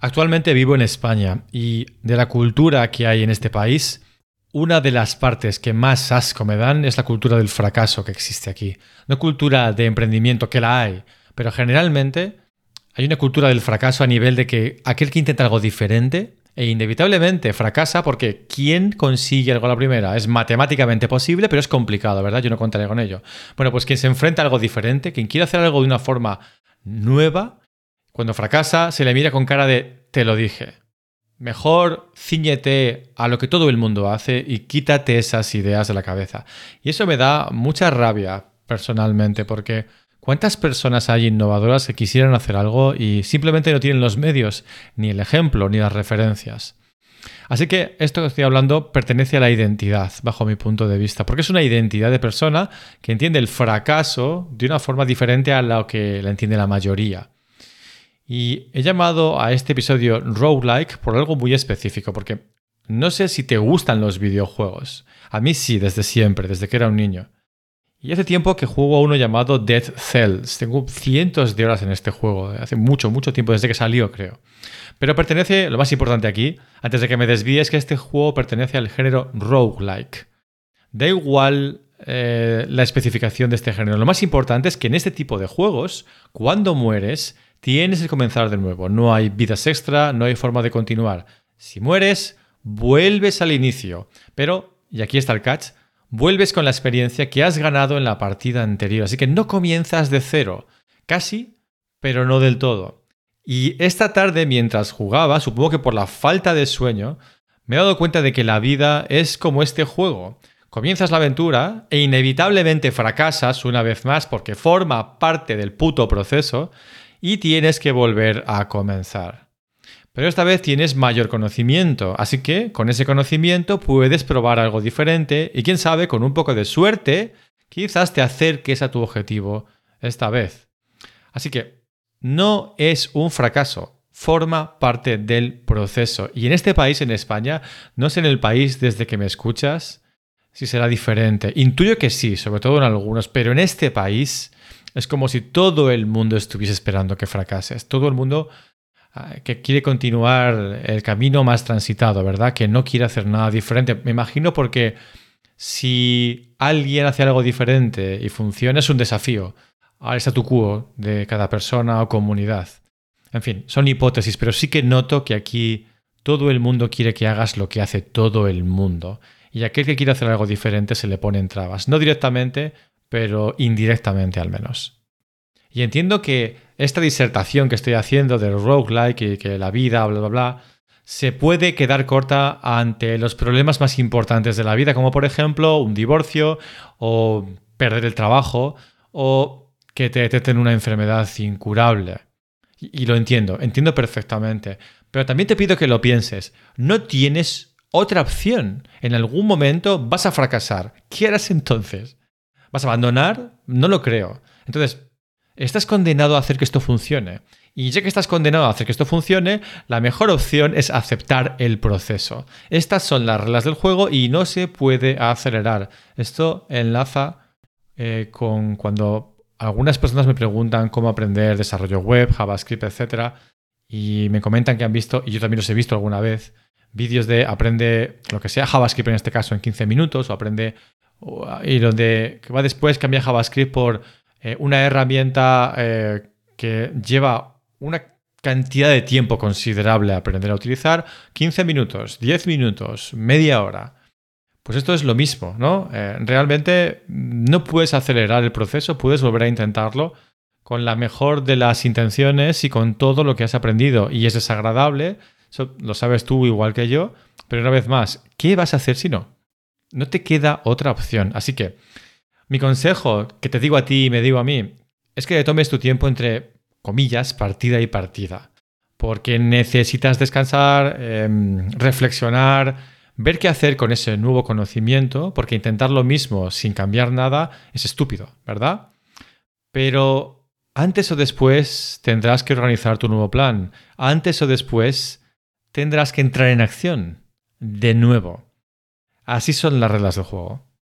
Actualmente vivo en España y de la cultura que hay en este país, una de las partes que más asco me dan es la cultura del fracaso que existe aquí. No cultura de emprendimiento, que la hay, pero generalmente hay una cultura del fracaso a nivel de que aquel que intenta algo diferente e inevitablemente fracasa porque ¿quién consigue algo a la primera? Es matemáticamente posible, pero es complicado, ¿verdad? Yo no contaré con ello. Bueno, pues quien se enfrenta a algo diferente, quien quiere hacer algo de una forma nueva, cuando fracasa, se le mira con cara de te lo dije. Mejor ciñete a lo que todo el mundo hace y quítate esas ideas de la cabeza. Y eso me da mucha rabia personalmente, porque ¿cuántas personas hay innovadoras que quisieran hacer algo y simplemente no tienen los medios, ni el ejemplo, ni las referencias? Así que esto que estoy hablando pertenece a la identidad, bajo mi punto de vista, porque es una identidad de persona que entiende el fracaso de una forma diferente a la que la entiende la mayoría. Y he llamado a este episodio Roguelike por algo muy específico, porque no sé si te gustan los videojuegos. A mí sí, desde siempre, desde que era un niño. Y hace tiempo que juego a uno llamado Dead Cells. Tengo cientos de horas en este juego, hace mucho, mucho tiempo, desde que salió, creo. Pero pertenece, lo más importante aquí, antes de que me desvíe, es que este juego pertenece al género roguelike. Da igual eh, la especificación de este género. Lo más importante es que en este tipo de juegos, cuando mueres, tienes que comenzar de nuevo. No hay vidas extra, no hay forma de continuar. Si mueres, vuelves al inicio. Pero, y aquí está el catch, vuelves con la experiencia que has ganado en la partida anterior. Así que no comienzas de cero. Casi, pero no del todo. Y esta tarde, mientras jugaba, supongo que por la falta de sueño, me he dado cuenta de que la vida es como este juego. Comienzas la aventura e inevitablemente fracasas una vez más porque forma parte del puto proceso y tienes que volver a comenzar. Pero esta vez tienes mayor conocimiento, así que con ese conocimiento puedes probar algo diferente y quién sabe, con un poco de suerte, quizás te acerques a tu objetivo esta vez. Así que no es un fracaso, forma parte del proceso. Y en este país, en España, no sé en el país desde que me escuchas si será diferente. Intuyo que sí, sobre todo en algunos, pero en este país es como si todo el mundo estuviese esperando que fracases. Todo el mundo ah, que quiere continuar el camino más transitado, ¿verdad? Que no quiere hacer nada diferente. Me imagino porque si alguien hace algo diferente y funciona, es un desafío al statu quo de cada persona o comunidad. En fin, son hipótesis, pero sí que noto que aquí todo el mundo quiere que hagas lo que hace todo el mundo. Y aquel que quiere hacer algo diferente se le pone en trabas. No directamente, pero indirectamente al menos. Y entiendo que esta disertación que estoy haciendo del roguelike y que la vida, bla, bla, bla, se puede quedar corta ante los problemas más importantes de la vida, como por ejemplo un divorcio o perder el trabajo o que te detecten una enfermedad incurable. Y, lo entiendo, entiendo perfectamente. Pero también te pido que lo pienses. No tienes otra opción. En algún momento vas a fracasar. ¿Qué harás entonces? ¿Vas a abandonar? No lo creo. Entonces, estás condenado a hacer que esto funcione. Y ya que estás condenado a hacer que esto funcione, la mejor opción es aceptar el proceso. Estas son las reglas del juego y no se puede acelerar. Esto enlaza eh, con cuando algunas personas me preguntan cómo aprender desarrollo web, JavaScript, etc. Y me comentan que han visto, y yo también los he visto alguna vez, vídeos de aprende lo que sea JavaScript en este caso en 15 minutos o aprende y donde va después cambia JavaScript por eh, una herramienta eh, que lleva una cantidad de tiempo considerable a aprender a utilizar, 15 minutos, 10 minutos, media hora. Pues esto es lo mismo, ¿no? Eh, realmente no puedes acelerar el proceso, puedes volver a intentarlo con la mejor de las intenciones y con todo lo que has aprendido. Y es desagradable, eso lo sabes tú igual que yo, pero una vez más, ¿qué vas a hacer si no? No te queda otra opción. Así que mi consejo que te digo a ti y me digo a mí es que tomes tu tiempo entre comillas, partida y partida. Porque necesitas descansar, em, reflexionar, ver qué hacer con ese nuevo conocimiento, porque intentar lo mismo sin cambiar nada es estúpido, ¿verdad? Pero antes o después tendrás que organizar tu nuevo plan. Antes o después tendrás que entrar en acción. De nuevo. Así son las reglas del juego.